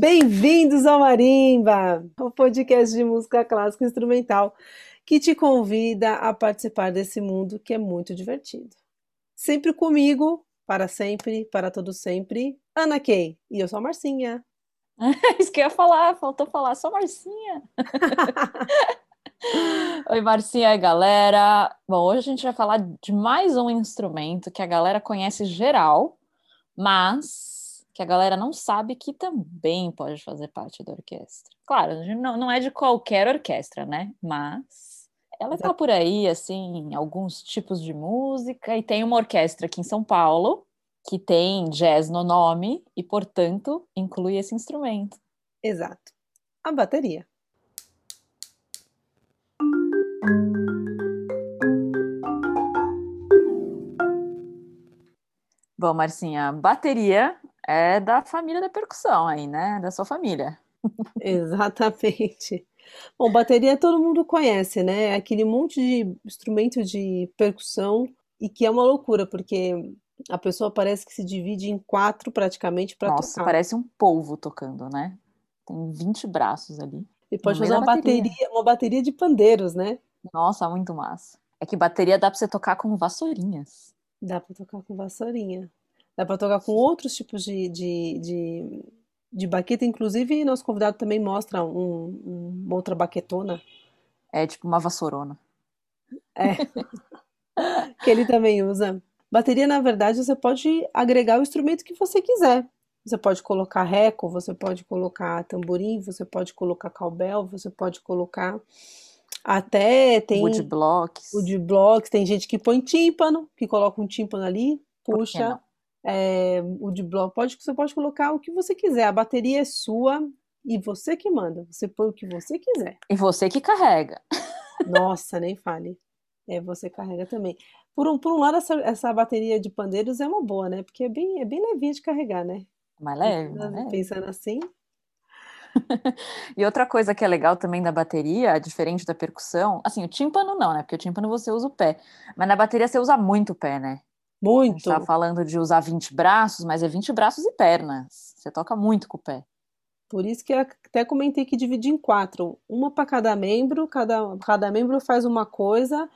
Bem-vindos ao Marimba, o podcast de música clássica instrumental que te convida a participar desse mundo que é muito divertido. Sempre comigo, para sempre, para todo sempre, Ana Kay. E eu sou a Marcinha. Isso que eu ia falar, faltou falar, sou a Marcinha. Oi, Marcinha e galera. Bom, hoje a gente vai falar de mais um instrumento que a galera conhece geral, mas que a galera não sabe que também pode fazer parte da orquestra. Claro, não, não é de qualquer orquestra, né? Mas ela está por aí, assim, alguns tipos de música, e tem uma orquestra aqui em São Paulo que tem jazz no nome e, portanto, inclui esse instrumento. Exato. A bateria. Bom, Marcinha, bateria é da família da percussão aí, né? Da sua família. Exatamente. Bom, bateria todo mundo conhece, né? É aquele monte de instrumento de percussão e que é uma loucura, porque a pessoa parece que se divide em quatro praticamente para tocar. Nossa, parece um polvo tocando, né? Tem 20 braços ali. E pode fazer uma bateria. bateria, uma bateria de pandeiros, né? Nossa, muito massa. É que bateria dá para você tocar com vassourinhas. Dá para tocar com vassourinha. Dá para tocar com outros tipos de, de, de de baqueta, inclusive nosso convidado também mostra um, uma outra baquetona. É tipo uma vassourona. É. que ele também usa. Bateria, na verdade, você pode agregar o instrumento que você quiser. Você pode colocar reco, você pode colocar tamborim, você pode colocar cowbell, você pode colocar até tem woodblocks. Woodblocks, tem gente que põe tímpano, que coloca um tímpano ali, puxa é, o de bloco. Pode, você pode colocar o que você quiser. A bateria é sua e você que manda. Você põe o que você quiser. E você que carrega. Nossa, nem fale. É, você carrega também. Por um, por um lado, essa, essa bateria de pandeiros é uma boa, né? Porque é bem, é bem levinha de carregar, né? Mais leve, pensando, mais leve. Pensando assim. e outra coisa que é legal também da bateria, diferente da percussão, assim, o tímpano não, né? Porque o tímpano você usa o pé. Mas na bateria você usa muito o pé, né? Muito. A gente tá falando de usar 20 braços, mas é 20 braços e pernas. Você toca muito com o pé. Por isso que até comentei que dividir em quatro. Uma para cada membro, cada, cada membro faz uma coisa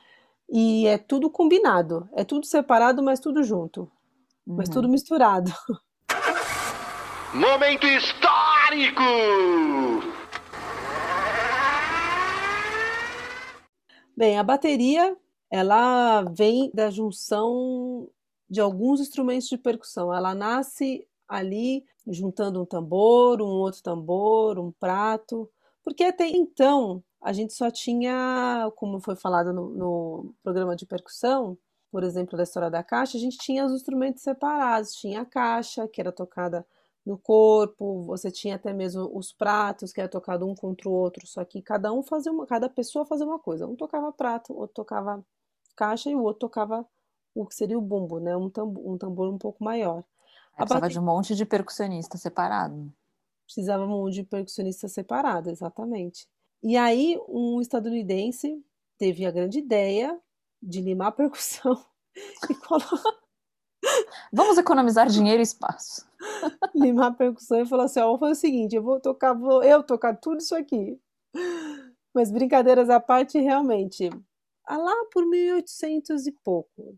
e é tudo combinado. É tudo separado, mas tudo junto. Uhum. Mas tudo misturado. Momento histórico! Bem, a bateria ela vem da junção de alguns instrumentos de percussão. Ela nasce ali juntando um tambor, um outro tambor, um prato, porque até então a gente só tinha, como foi falado no, no programa de percussão, por exemplo, da história da caixa, a gente tinha os instrumentos separados. Tinha a caixa, que era tocada no corpo, você tinha até mesmo os pratos, que era tocado um contra o outro, só que cada um fazia uma, cada pessoa fazia uma coisa. Um tocava prato, outro tocava caixa e o outro tocava o que seria o bumbo, né? Um tambor um, tambor um pouco maior. A precisava de um monte de percussionista separado. Precisava um monte de percussionista separado, exatamente. E aí um estadunidense teve a grande ideia de limar a percussão e colocar... Vamos economizar dinheiro e espaço. limar a percussão e falou assim: ó, vou fazer o seguinte, eu vou tocar, vou eu tocar tudo isso aqui. Mas brincadeiras à parte, realmente, lá por 1800 e pouco,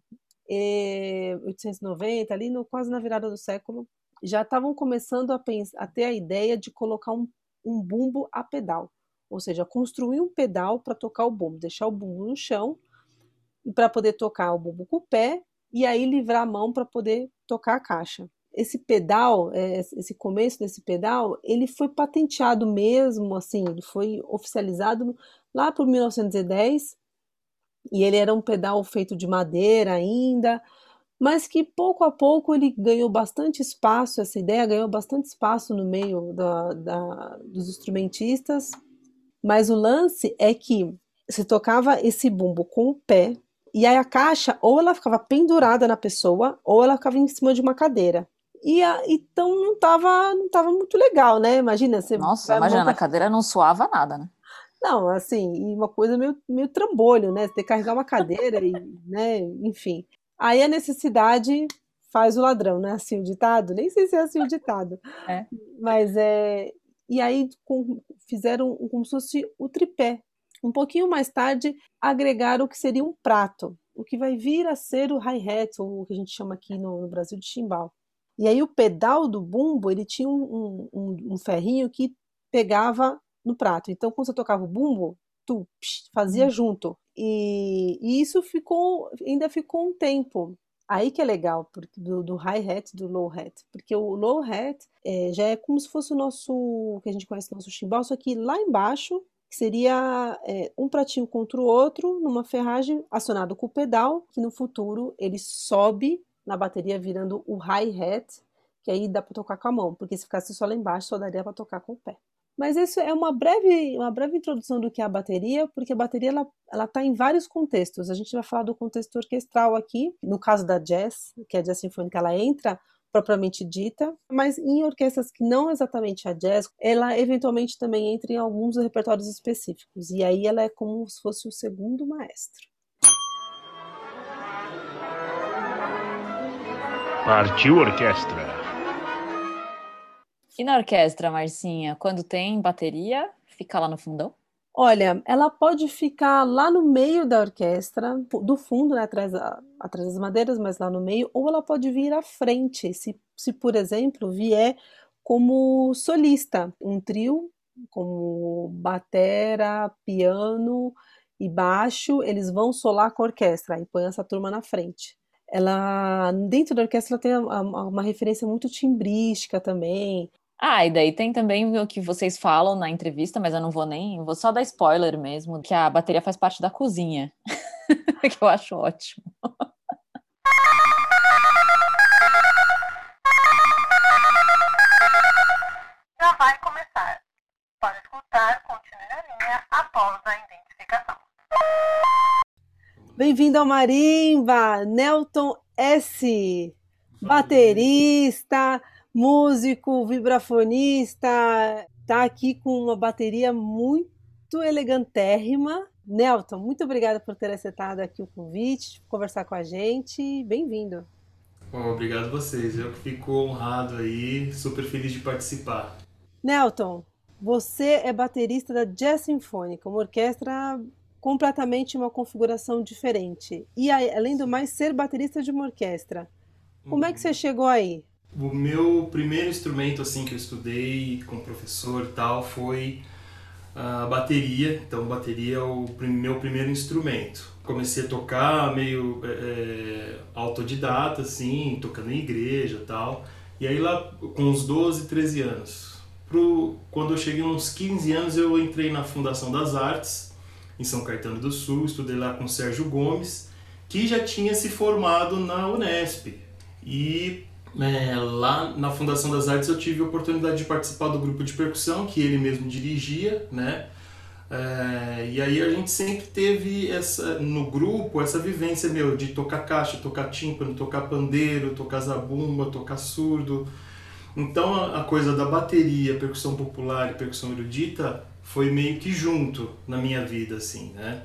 é, 890, ali no, quase na virada do século, já estavam começando a, pensar, a ter a ideia de colocar um, um bumbo a pedal, ou seja, construir um pedal para tocar o bumbo, deixar o bumbo no chão para poder tocar o bumbo com o pé e aí livrar a mão para poder tocar a caixa. Esse pedal, é, esse começo desse pedal, ele foi patenteado mesmo, assim, ele foi oficializado lá por 1910 e ele era um pedal feito de madeira ainda, mas que pouco a pouco ele ganhou bastante espaço, essa ideia ganhou bastante espaço no meio da, da, dos instrumentistas. Mas o lance é que se tocava esse bumbo com o pé, e aí a caixa ou ela ficava pendurada na pessoa, ou ela ficava em cima de uma cadeira. E a, então não estava não tava muito legal, né? Imagina você. Nossa, imagina, montar... na cadeira não suava nada, né? Não, assim, e uma coisa meio, meio trambolho, né? Você ter que carregar uma cadeira e, né, enfim. Aí a necessidade faz o ladrão, não é assim o ditado? Nem sei se é assim o ditado. É. Mas é. E aí com, fizeram como se fosse o tripé. Um pouquinho mais tarde, agregaram o que seria um prato, o que vai vir a ser o hi-hat, ou o que a gente chama aqui no, no Brasil de chimbal. E aí o pedal do bumbo, ele tinha um, um, um ferrinho que pegava no prato. Então, quando você tocava o bumbo, tu psh, fazia hum. junto. E, e, isso ficou, ainda ficou um tempo. Aí que é legal, porque do, do hi-hat do low-hat. Porque o low-hat é, já é como se fosse o nosso, que a gente conhece, o nosso chimbal, só que lá embaixo que seria é, um pratinho contra o outro, numa ferragem acionado com o pedal, que no futuro ele sobe na bateria virando o hi-hat, que aí dá para tocar com a mão, porque se ficasse só lá embaixo só daria para tocar com o pé. Mas isso é uma breve, uma breve introdução do que é a bateria, porque a bateria ela ela está em vários contextos. A gente vai falar do contexto orquestral aqui, no caso da jazz, que é a jazz sinfônica, ela entra propriamente dita, mas em orquestras que não exatamente a jazz, ela eventualmente também entra em alguns repertórios específicos, e aí ela é como se fosse o segundo maestro. Partiu orquestra. E na orquestra, Marcinha, quando tem bateria, fica lá no fundão? Olha, ela pode ficar lá no meio da orquestra, do fundo, né, atrás, atrás das madeiras, mas lá no meio, ou ela pode vir à frente, se, se por exemplo vier como solista, um trio como batera, piano e baixo, eles vão solar com a orquestra e põe essa turma na frente. Ela dentro da orquestra ela tem uma, uma referência muito timbrística também. Ah, e daí tem também o que vocês falam na entrevista, mas eu não vou nem, vou só dar spoiler mesmo, que a bateria faz parte da cozinha, que eu acho ótimo. Já vai começar. Para escutar, continue na linha após a identificação. Bem-vindo ao Marimba, Nelton S, baterista músico, vibrafonista, tá aqui com uma bateria muito elegantérrima. Nelton, muito obrigada por ter aceitado aqui o convite, conversar com a gente. Bem-vindo. Bom, obrigado a vocês. Eu que fico honrado aí, super feliz de participar. Nelton, você é baterista da Jazz Sinfônica, uma orquestra completamente uma configuração diferente. E além do mais, ser baterista de uma orquestra. Como é que você uhum. chegou aí? O meu primeiro instrumento assim que eu estudei com professor e tal foi a bateria. Então, bateria é o meu primeiro instrumento. Comecei a tocar meio é, é, autodidata, assim, tocando em igreja tal. E aí lá com uns 12, 13 anos. Pro, quando eu cheguei uns 15 anos, eu entrei na Fundação das Artes, em São Caetano do Sul, estudei lá com Sérgio Gomes, que já tinha se formado na Unesp. E é, lá na Fundação das Artes eu tive a oportunidade de participar do grupo de percussão que ele mesmo dirigia, né? É, e aí a gente sempre teve essa no grupo essa vivência meu de tocar caixa, tocar tímpano, tocar pandeiro, tocar zabumba, tocar surdo. Então a, coisa da bateria, percussão popular e percussão erudita foi meio que junto na minha vida assim, né?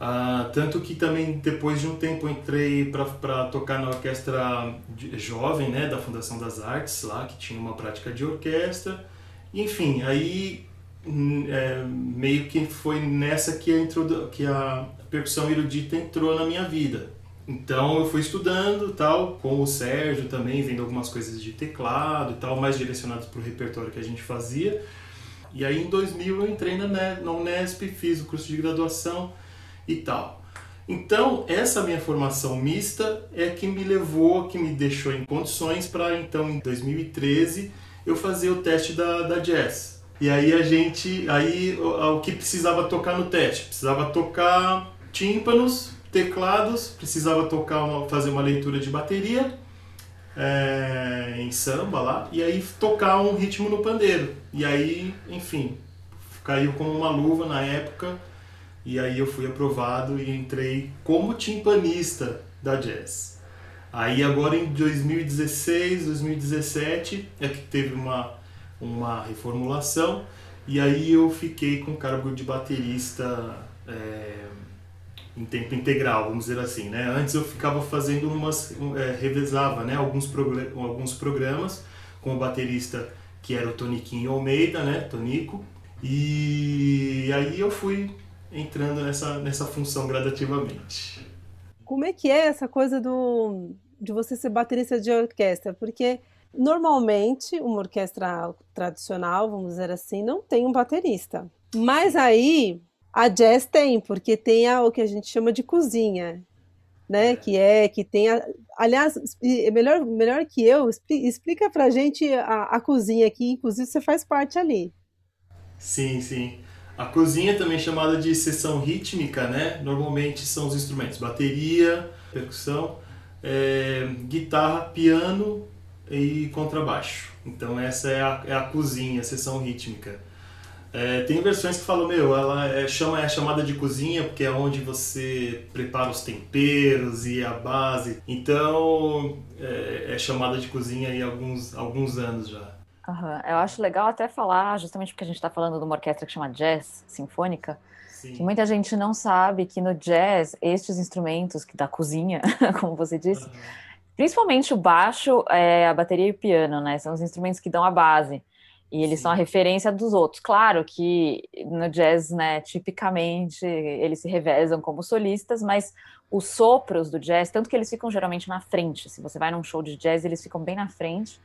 Ah, tanto que também depois de um tempo entrei para tocar na orquestra jovem né, da Fundação das Artes, lá que tinha uma prática de orquestra. Enfim, aí hum, é, meio que foi nessa que a, que a percussão erudita entrou na minha vida. Então eu fui estudando tal, com o Sérgio também, vendo algumas coisas de teclado e tal, mais direcionados para o repertório que a gente fazia. E aí em 2000 eu entrei na, na Unesp, fiz o curso de graduação e tal. Então, essa minha formação mista é que me levou, que me deixou em condições para então em 2013 eu fazer o teste da, da Jazz. E aí a gente, aí o, o que precisava tocar no teste? Precisava tocar tímpanos, teclados, precisava tocar uma, fazer uma leitura de bateria é, em samba lá, e aí tocar um ritmo no pandeiro. E aí, enfim, caiu como uma luva na época e aí eu fui aprovado e entrei como timpanista da Jazz. Aí agora em 2016, 2017 é que teve uma, uma reformulação e aí eu fiquei com o cargo de baterista é, em tempo integral, vamos dizer assim, né? Antes eu ficava fazendo umas, é, revezava, né? Alguns, alguns programas com o baterista que era o Toniquinho Almeida, né? Tonico. E aí eu fui entrando nessa, nessa função gradativamente. Como é que é essa coisa do, de você ser baterista de orquestra? Porque normalmente uma orquestra tradicional, vamos dizer assim, não tem um baterista. Mas aí a jazz tem, porque tem a, o que a gente chama de cozinha, né? Que é que tem a, aliás, melhor melhor que eu, explica pra gente a, a cozinha aqui, inclusive você faz parte ali. Sim, sim. A cozinha também é chamada de seção rítmica, né? Normalmente são os instrumentos bateria, percussão, é, guitarra, piano e contrabaixo. Então essa é a, é a cozinha, a seção rítmica. É, tem versões que falam, meu, ela é, chama, é chamada de cozinha porque é onde você prepara os temperos e a base. Então é, é chamada de cozinha há alguns, alguns anos já. Uhum. Eu acho legal até falar, justamente porque a gente está falando de uma orquestra que chama Jazz Sinfônica, Sim. que muita gente não sabe que no jazz, estes instrumentos que da cozinha, como você disse, uhum. principalmente o baixo, é, a bateria e o piano, né? São os instrumentos que dão a base. E eles Sim. são a referência dos outros. Claro que no jazz, né, tipicamente, eles se revezam como solistas, mas os sopros do jazz, tanto que eles ficam geralmente na frente. Se você vai num show de jazz, eles ficam bem na frente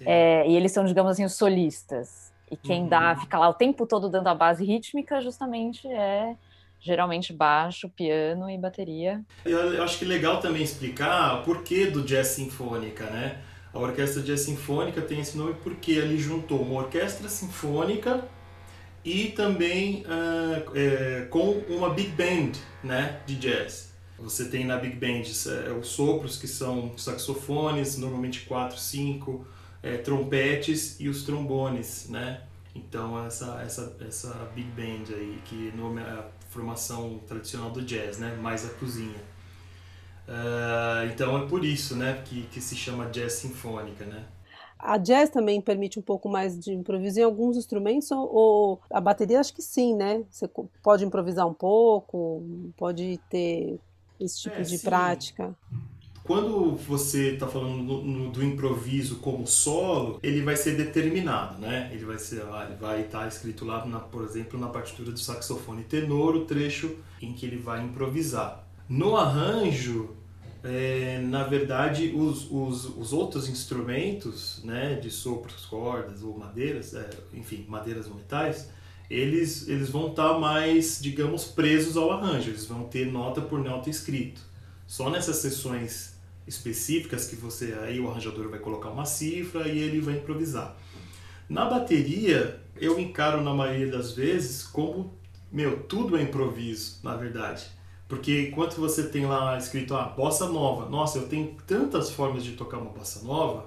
é, e eles são, digamos assim, os solistas. E quem uhum. dá, fica lá o tempo todo dando a base rítmica, justamente é geralmente baixo, piano e bateria. Eu, acho que é legal também explicar o porquê do jazz sinfônica, né? A orquestra jazz sinfônica tem esse nome porque ele juntou uma orquestra sinfônica e também uh, é, com uma big band, né, de jazz. Você tem na big band é, os sopros que são saxofones, normalmente quatro, cinco é, trompetes e os trombones, né? Então essa essa essa big band aí que nome é a formação tradicional do jazz, né? Mais a cozinha. Uh, então é por isso, né? Que, que se chama jazz sinfônica, né? A jazz também permite um pouco mais de improviso em alguns instrumentos, ou a bateria acho que sim, né? Você pode improvisar um pouco, pode ter esse tipo é, de sim. prática. Quando você está falando no, no, do improviso como solo, ele vai ser determinado, né? Ele vai ser, ah, ele vai estar tá escrito lá, na, por exemplo, na partitura do saxofone tenor, o trecho em que ele vai improvisar. No arranjo, é, na verdade, os, os, os, outros instrumentos, né, de sopros, cordas ou madeiras, é, enfim, madeiras ou metais, eles, eles vão estar tá mais, digamos, presos ao arranjo. Eles vão ter nota por nota escrito. Só nessas sessões específicas que você aí o arranjador vai colocar uma cifra e ele vai improvisar. Na bateria, eu encaro na maioria das vezes como, meu, tudo é improviso, na verdade. Porque enquanto você tem lá escrito, ah, bossa nova, nossa, eu tenho tantas formas de tocar uma bossa nova,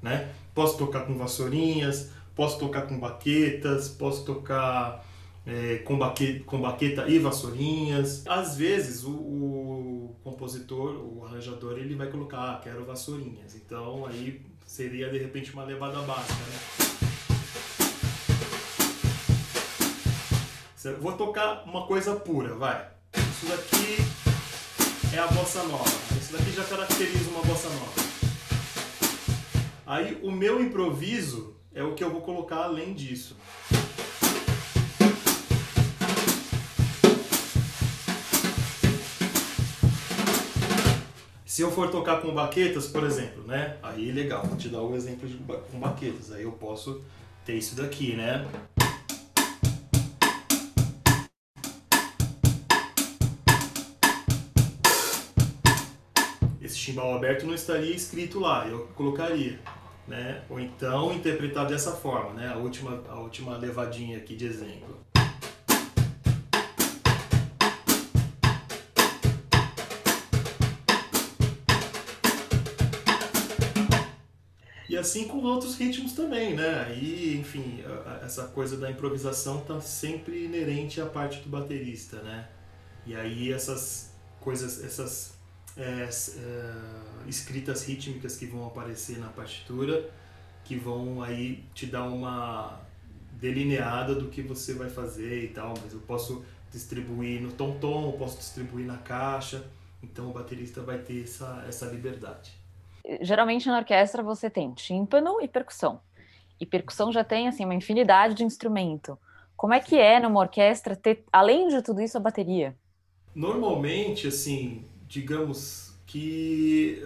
né? Posso tocar com vassourinhas, posso tocar com baquetas, posso tocar é, com, baqueta, com baqueta e vassourinhas. Às vezes o, o, compositor, o arranjador, ele vai colocar, ah, quero vassourinhas. Então aí seria de repente uma levada básica, né? Vou tocar uma coisa pura, vai. Isso daqui é a bossa nova. Isso daqui já caracteriza uma bossa nova. Aí o meu improviso é o que eu vou colocar além disso. Se eu for tocar com baquetas, por exemplo, né? Aí legal, vou te dar um exemplo de, com baquetas. Aí eu posso ter isso daqui, né? Esse chimbal aberto não estaria escrito lá, eu colocaria. Né? Ou então interpretar dessa forma, né? A última, a última levadinha aqui de exemplo. Assim com outros ritmos também, né? Aí, enfim, essa coisa da improvisação tá sempre inerente à parte do baterista, né? E aí essas coisas, essas é, é, escritas rítmicas que vão aparecer na partitura, que vão aí te dar uma delineada do que você vai fazer e tal, mas eu posso distribuir no tom-tom, posso distribuir na caixa. Então o baterista vai ter essa, essa liberdade. Geralmente na orquestra você tem tímpano e percussão. E percussão já tem assim uma infinidade de instrumento. Como é que é numa orquestra ter, além de tudo isso, a bateria? Normalmente, assim, digamos que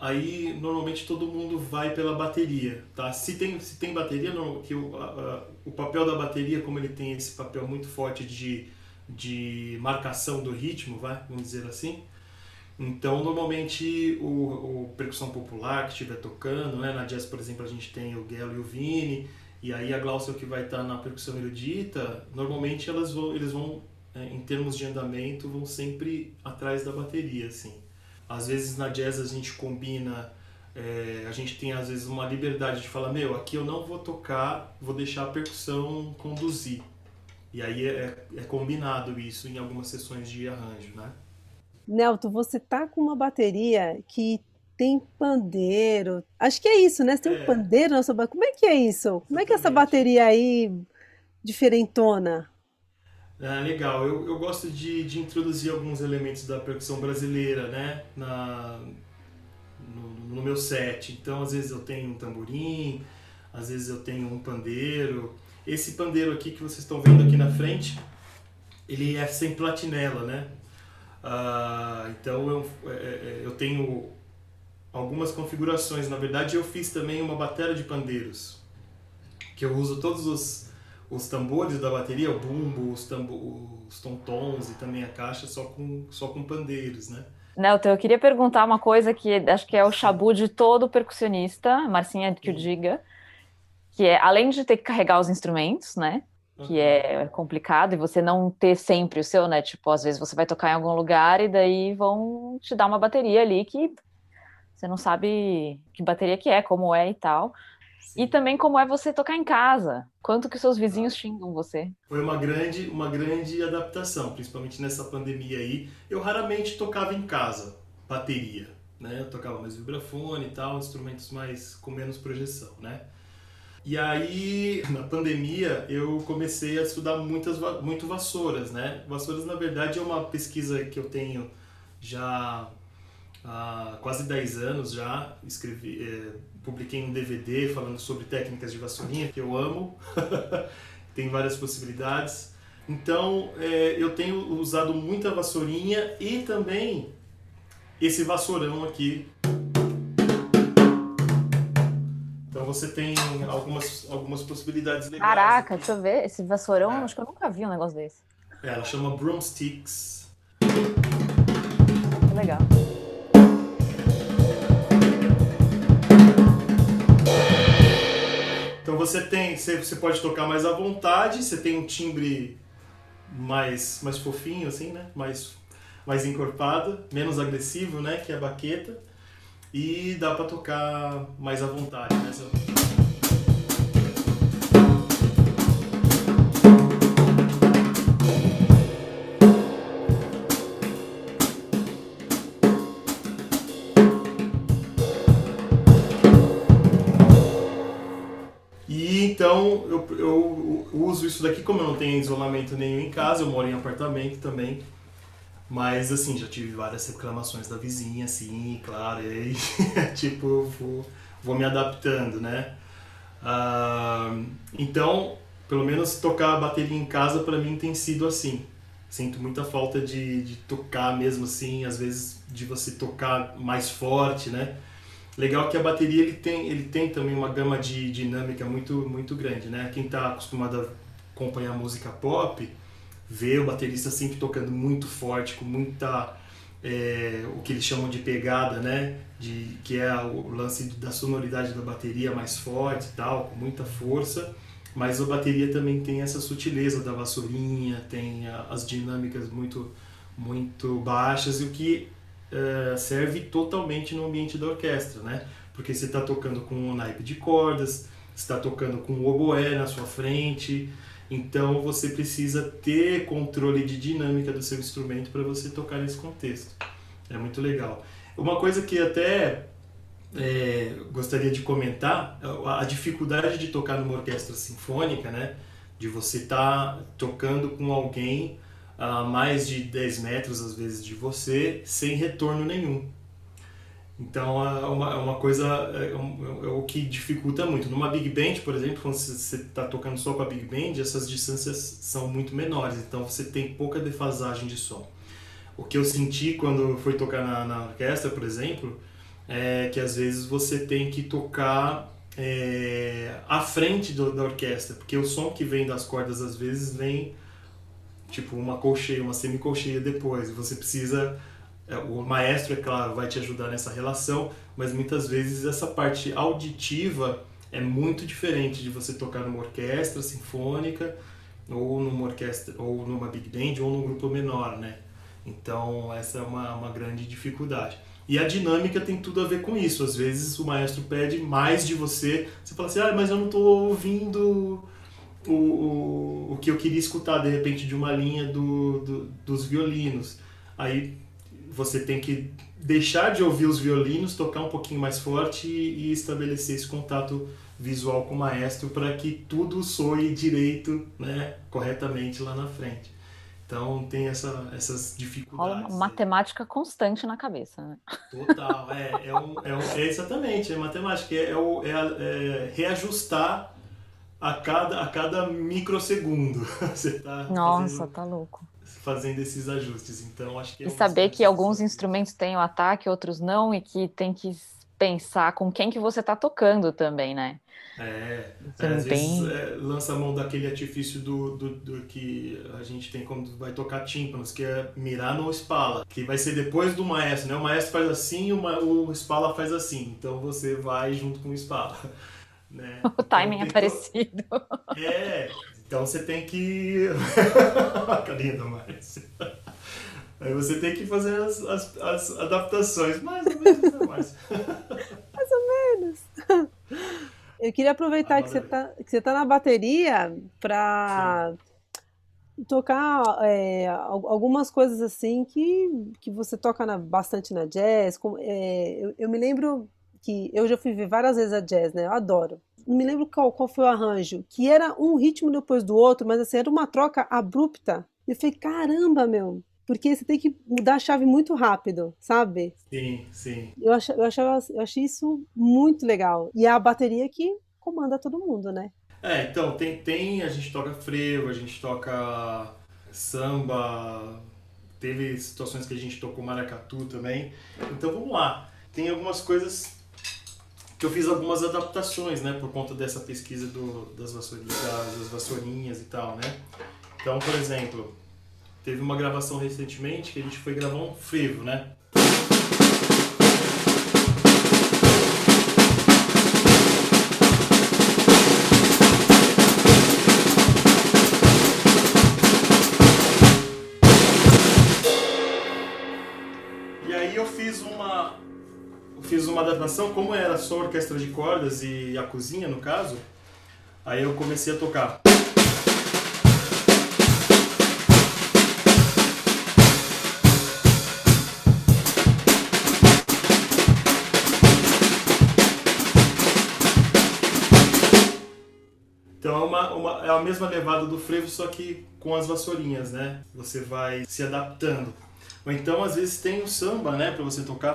aí normalmente todo mundo vai pela bateria, tá? Se tem, se tem bateria, não, que o, a, o papel da bateria, como ele tem esse papel muito forte de, de marcação do ritmo, vai, vamos dizer assim, então, normalmente, o, o percussão popular que estiver tocando, né? na jazz, por exemplo, a gente tem o Gelo e o Vini, e aí a Glaucia que vai estar na percussão erudita, normalmente elas vão, eles vão, é, em termos de andamento, vão sempre atrás da bateria, assim. Às vezes na jazz a gente combina, é, a gente tem às vezes uma liberdade de falar, meu, aqui eu não vou tocar, vou deixar a percussão conduzir. E aí é, é combinado isso em algumas sessões de arranjo, né? Nelton, você tá com uma bateria que tem pandeiro. Acho que é isso, né? Você tem um É. pandeiro na sua bateria. Como é que é isso? Como é que é essa bateria aí diferentona? Ah, legal. Eu, eu gosto de, de introduzir alguns elementos da percussão brasileira, né? Na, no, no meu set. Então, às vezes eu tenho um tamborim, às vezes eu tenho um pandeiro. Esse pandeiro aqui que vocês estão vendo aqui na frente, ele é sem platinela, né? Ah, então eu, é, é, eu tenho algumas configurações. Na verdade, eu fiz também uma bateria de pandeiros, que eu uso todos os, os tambores da bateria, o bumbo, os, tambo, os tom-tons e também a caixa só com, só com pandeiros, né? Nelton, eu queria perguntar uma coisa que acho que é o chabu de todo percussionista, Marcinha que o diga, que é, além de ter que carregar os instrumentos, né? Que é complicado e você não ter sempre o seu, né? Tipo, às vezes você vai tocar em algum lugar e daí vão te dar uma bateria ali que você não sabe que bateria que é, como é e tal. Sim. E também como é você tocar em casa. Quanto que seus vizinhos xingam você? Foi uma grande, uma grande adaptação, principalmente nessa pandemia aí. Eu raramente tocava em casa, bateria, né? Eu tocava mais vibrafone e tal, instrumentos mais com menos projeção, né? E aí, na pandemia, eu comecei a estudar muitas, muito vassouras, né? Vassouras, na verdade, é uma pesquisa que eu tenho já há quase 10 anos já. Escrevi, eh, publiquei um DVD falando sobre técnicas de vassourinha, que eu amo. Tem várias possibilidades. Então, eh, eu tenho usado muita vassourinha e também esse vassourão aqui. Então você tem algumas, algumas possibilidades legais. Caraca, aqui. deixa eu ver. Esse vassourão, É. acho que eu nunca vi um negócio desse. É, ela chama Broomsticks. Que legal. Então você tem, você, você pode tocar mais à vontade, você tem um timbre mais, mais fofinho, assim, né? Mais, mais encorpado, menos agressivo, né? Que a baqueta. E dá pra tocar mais à vontade, né? E então eu, eu uso isso daqui, como eu não tenho isolamento nenhum em casa, eu moro em apartamento também. Mas assim, já tive várias reclamações da vizinha, assim, claro, e aí, tipo, vou, vou me adaptando, né? Ah, então, pelo menos tocar a bateria em casa pra mim tem sido assim. Sinto muita falta de, de tocar mesmo assim, às vezes de você tocar mais forte, né? Legal que a bateria ele tem, ele tem também uma gama de dinâmica muito, muito grande, né? Quem está acostumado a acompanhar música pop, vê o baterista sempre tocando muito forte, com muita é, o que eles chamam de pegada, né? De, que é o lance da sonoridade da bateria mais forte e tal, com muita força. Mas a bateria também tem essa sutileza da vassourinha, tem a- as dinâmicas muito, muito baixas, e o que eh, serve totalmente no ambiente da orquestra, né? Porque você está tocando com um naipe de cordas, está tocando com o oboé na sua frente, então você precisa ter controle de dinâmica do seu instrumento para você tocar nesse contexto. É muito legal. Uma coisa que até é, gostaria de comentar, a a dificuldade de tocar numa orquestra sinfônica, né? De você estar tocando com alguém a mais de 10 metros, às vezes, de você, sem retorno nenhum. Então é uma, é uma coisa é, um, é, o que dificulta muito. Numa big band, por exemplo, quando você está tocando só com a big band, essas distâncias são muito menores, então você tem pouca defasagem de som. O que eu senti quando fui tocar na, na orquestra, por exemplo, é que às vezes você tem que tocar é, à frente do, da orquestra, porque o som que vem das cordas às vezes vem tipo uma colcheia, uma semicolcheia depois. Você precisa é, o maestro, é claro, vai te ajudar nessa relação, mas muitas vezes essa parte auditiva é muito diferente de você tocar numa orquestra sinfônica ou numa orquestra ou numa big band ou num grupo menor, né? Então essa é uma, uma grande dificuldade. E a dinâmica tem tudo a ver com isso. Às vezes o maestro pede mais de você. Você fala assim, ah, mas eu não estou ouvindo o, o, o que eu queria escutar, de repente, de uma linha do, do, dos violinos. Aí você tem que deixar de ouvir os violinos, tocar um pouquinho mais forte e, e estabelecer esse contato visual com o maestro para que tudo soe direito, né, corretamente lá na frente. Então tem essa, essas dificuldades. Uma matemática constante na cabeça, né? Total, é, é, um, é, um, é exatamente, é matemática, é, é, é, é, reajustar a cada, a cada microsegundo. Você tá Nossa, fazendo, tá louco. Fazendo esses ajustes. Então acho que. É e saber que alguns instrumentos têm o ataque, outros não, e que tem que pensar com quem que você está tocando também, né? É, é às vezes é, lança a mão daquele artifício do, do, do, que a gente tem quando vai tocar tímpanos, que é mirar no espala, que vai ser depois do maestro, né? O maestro faz assim, o, o espala faz assim, então você vai junto com o espala. Né? O então, timing é parecido. É, então você tem que... Carinha do Márcio. Aí você tem que fazer as, as, as adaptações, mais ou menos, né, Márcio? mais ou menos. Eu queria aproveitar que você, tá, que você tá na bateria para tocar é, algumas coisas assim que, que você toca na, bastante na jazz. Com, é, eu, eu, me lembro que eu já fui ver várias vezes a jazz, né? Eu adoro. Não me lembro qual, qual foi o arranjo, que era um ritmo depois do outro, mas assim, era uma troca abrupta. Eu falei, caramba, meu, porque você tem que mudar a chave muito rápido, sabe? Sim, sim. Eu, ach, eu, achava, eu achei isso muito legal. E é a bateria que comanda todo mundo, né? É, então, tem, tem a gente toca frevo, a gente toca samba, teve situações que a gente tocou maracatu também. Então vamos lá. Tem algumas coisas que eu fiz algumas adaptações, né, por conta dessa pesquisa do, das, vassourinhas, das vassourinhas e tal, né? Então, por exemplo, Teve uma gravação recentemente que a gente foi gravar um frevo, né? Fiz uma adaptação, como era só orquestra de cordas e a cozinha no caso, aí eu comecei a tocar é a mesma levada do frevo, só que com as vassourinhas, né? Você vai se adaptando. Ou então, às vezes, tem o samba, né? Pra você tocar.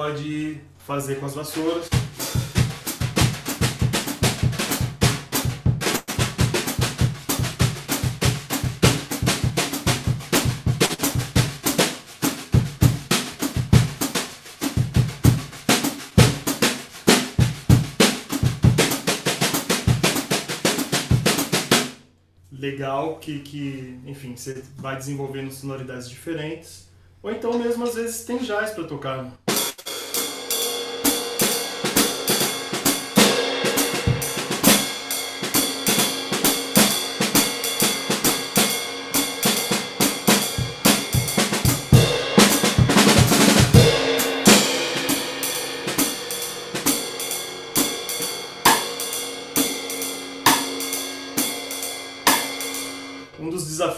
Pode fazer com as vassouras. legal que, que, enfim, você vai desenvolvendo sonoridades diferentes. Ou então mesmo às vezes tem jazz para tocar.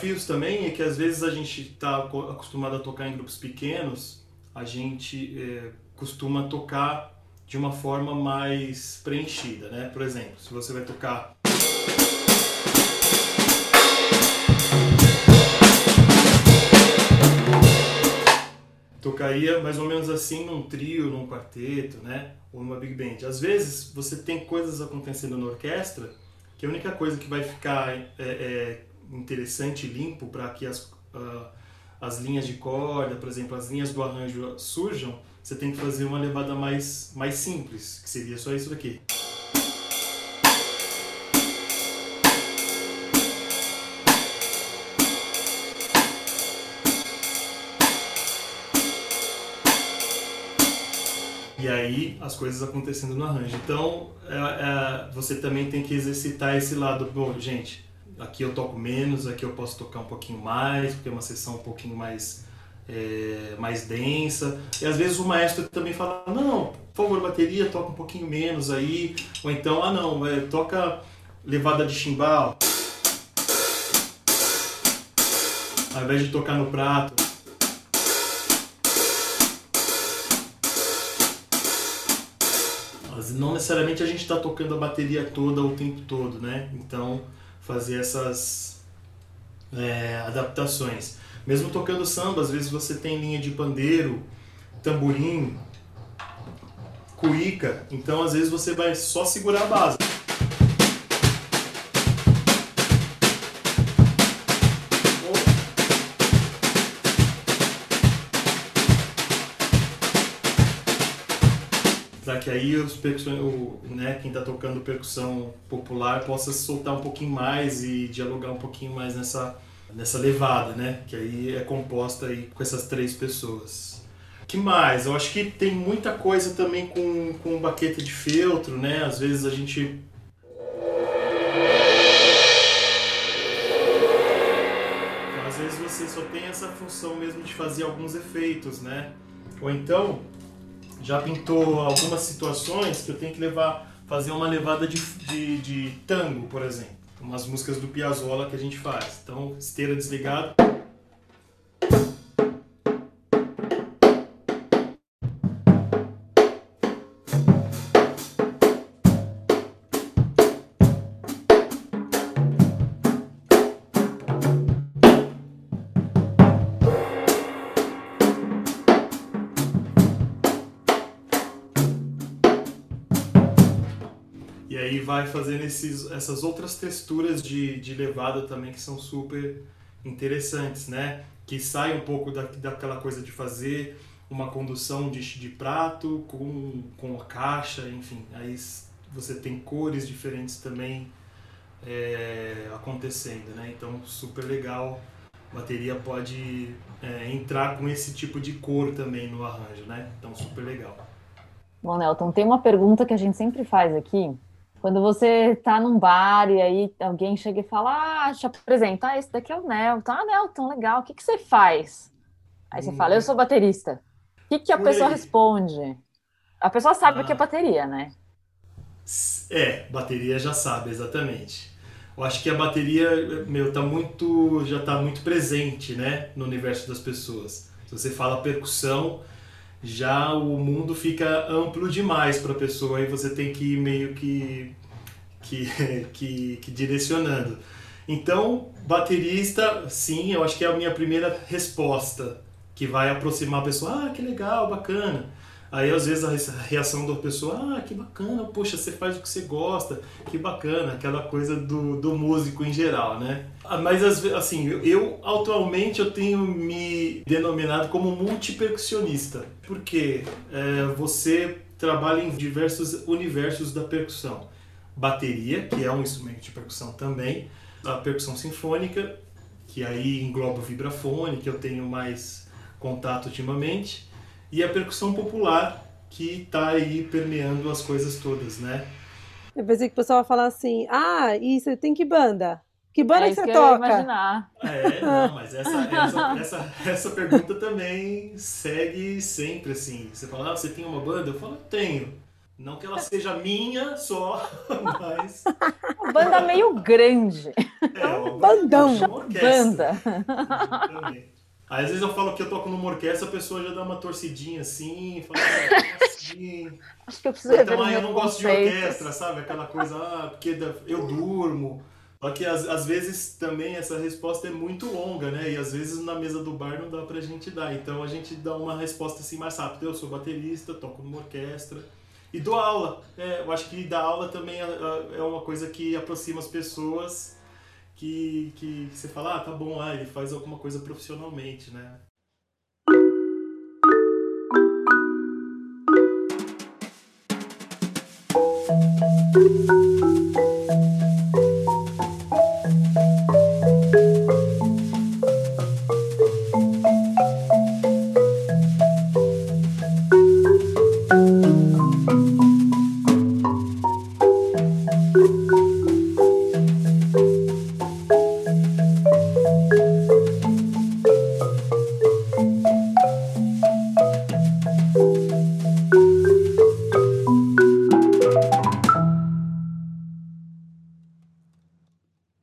Desafios também é que às vezes a gente está acostumado a tocar em grupos pequenos, a gente é, costuma tocar de uma forma mais preenchida, né? Por exemplo, se você vai tocar tocaria mais ou menos assim num trio, num quarteto, né? Ou numa big band. Às vezes você tem coisas acontecendo na orquestra que a única coisa que vai ficar é, é interessante e limpo para que as, uh, as linhas de corda, por exemplo, as linhas do arranjo surjam, você tem que fazer uma levada mais, mais simples, que seria só isso daqui. E aí as coisas acontecendo no arranjo. Então é, é, você também tem que exercitar esse lado. Bom, gente, aqui eu toco menos, aqui eu posso tocar um pouquinho mais, porque é uma sessão um pouquinho mais, é, mais densa. E às vezes o maestro também fala, não, por favor, bateria, toca um pouquinho menos aí. Ou então, ah não, é, toca levada de chimbal. Ao invés de tocar no prato. Mas não necessariamente a gente está tocando a bateria toda o tempo todo, né? Então fazer essas é, adaptações. Mesmo tocando samba, às vezes você tem linha de pandeiro, tamborim, cuíca, então às vezes você vai só segurar a base. Que aí os percussões, o, né, quem está tocando percussão popular possa soltar um pouquinho mais e dialogar um pouquinho mais nessa, nessa levada, né? Que aí é composta aí com essas três pessoas. que mais? Eu acho que tem muita coisa também com, com baqueta de feltro, né? Às vezes a gente às vezes você só tem essa função mesmo de fazer alguns efeitos, né? Ou então já pintou algumas situações que eu tenho que levar, fazer uma levada de, de, de tango, por exemplo. Umas músicas do Piazzolla que a gente faz. Então, esteira desligada. Vai fazendo esses, essas outras texturas de, de levada também que são super interessantes, né? Que sai um pouco da, daquela coisa de fazer uma condução de, de prato com, com a caixa, enfim. Aí você tem cores diferentes também é, acontecendo, né? Então, super legal. A bateria pode é, entrar com esse tipo de cor também no arranjo, né? Então, super legal. Bom, Nelton, tem uma pergunta que a gente sempre faz aqui, quando você está num bar e aí alguém chega e fala, ah, te apresenta, ah, esse daqui é o Nelton. Ah, Nelton, legal, o que, que você faz? Aí você hum. fala, eu sou baterista. O que, que a pessoa responde? A pessoa sabe ah. o que é ah. bateria, né? É, bateria já sabe, exatamente. Eu acho que a bateria, meu, tá muito, já está muito presente, né, no universo das pessoas. Se você fala percussão, já o mundo fica amplo demais para a pessoa e você tem que ir meio que, que, que, que direcionando. Então, baterista, sim, eu acho que é a minha primeira resposta que vai aproximar a pessoa. Ah, que legal, bacana. Aí às vezes a reação da pessoa, ah, que bacana, poxa, você faz o que você gosta, que bacana, aquela coisa do, do músico em geral, né? Ah, mas assim, eu atualmente eu tenho me denominado como multipercussionista, porque é, você trabalha em diversos universos da percussão. Bateria, que é um instrumento de percussão também, a percussão sinfônica, que aí engloba o vibrafone, que eu tenho mais contato ultimamente, e a percussão popular que está aí permeando as coisas todas, né? Eu pensei que o pessoal ia falar assim, ah, e você tem que banda? Que banda é que você que toca? imaginar. É, não, mas essa, essa, essa, essa, pergunta também segue sempre assim. Você fala, ah, você tem uma banda? Eu falo, tenho. Não que ela seja minha só, mas. Uma banda meio grande. É, uma bandão. Uma orquestra. Banda. Exatamente. Aí às vezes eu falo que eu toco numa orquestra, a pessoa já dá uma torcidinha assim, fala, ah, assim? Acho que eu preciso Então aí eu meus não gosto de orquestra, sabe? Aquela coisa, ah, porque eu durmo. Só que às, às vezes também essa resposta é muito longa, né? E às vezes na mesa do bar não dá pra gente dar. Então a gente dá uma resposta assim mais rápida. Eu sou baterista, toco numa orquestra. E dou aula. É, eu acho que dar aula também é, é uma coisa que aproxima as pessoas. Que, que você fala, ah, tá bom, ah, ele faz alguma coisa profissionalmente, né?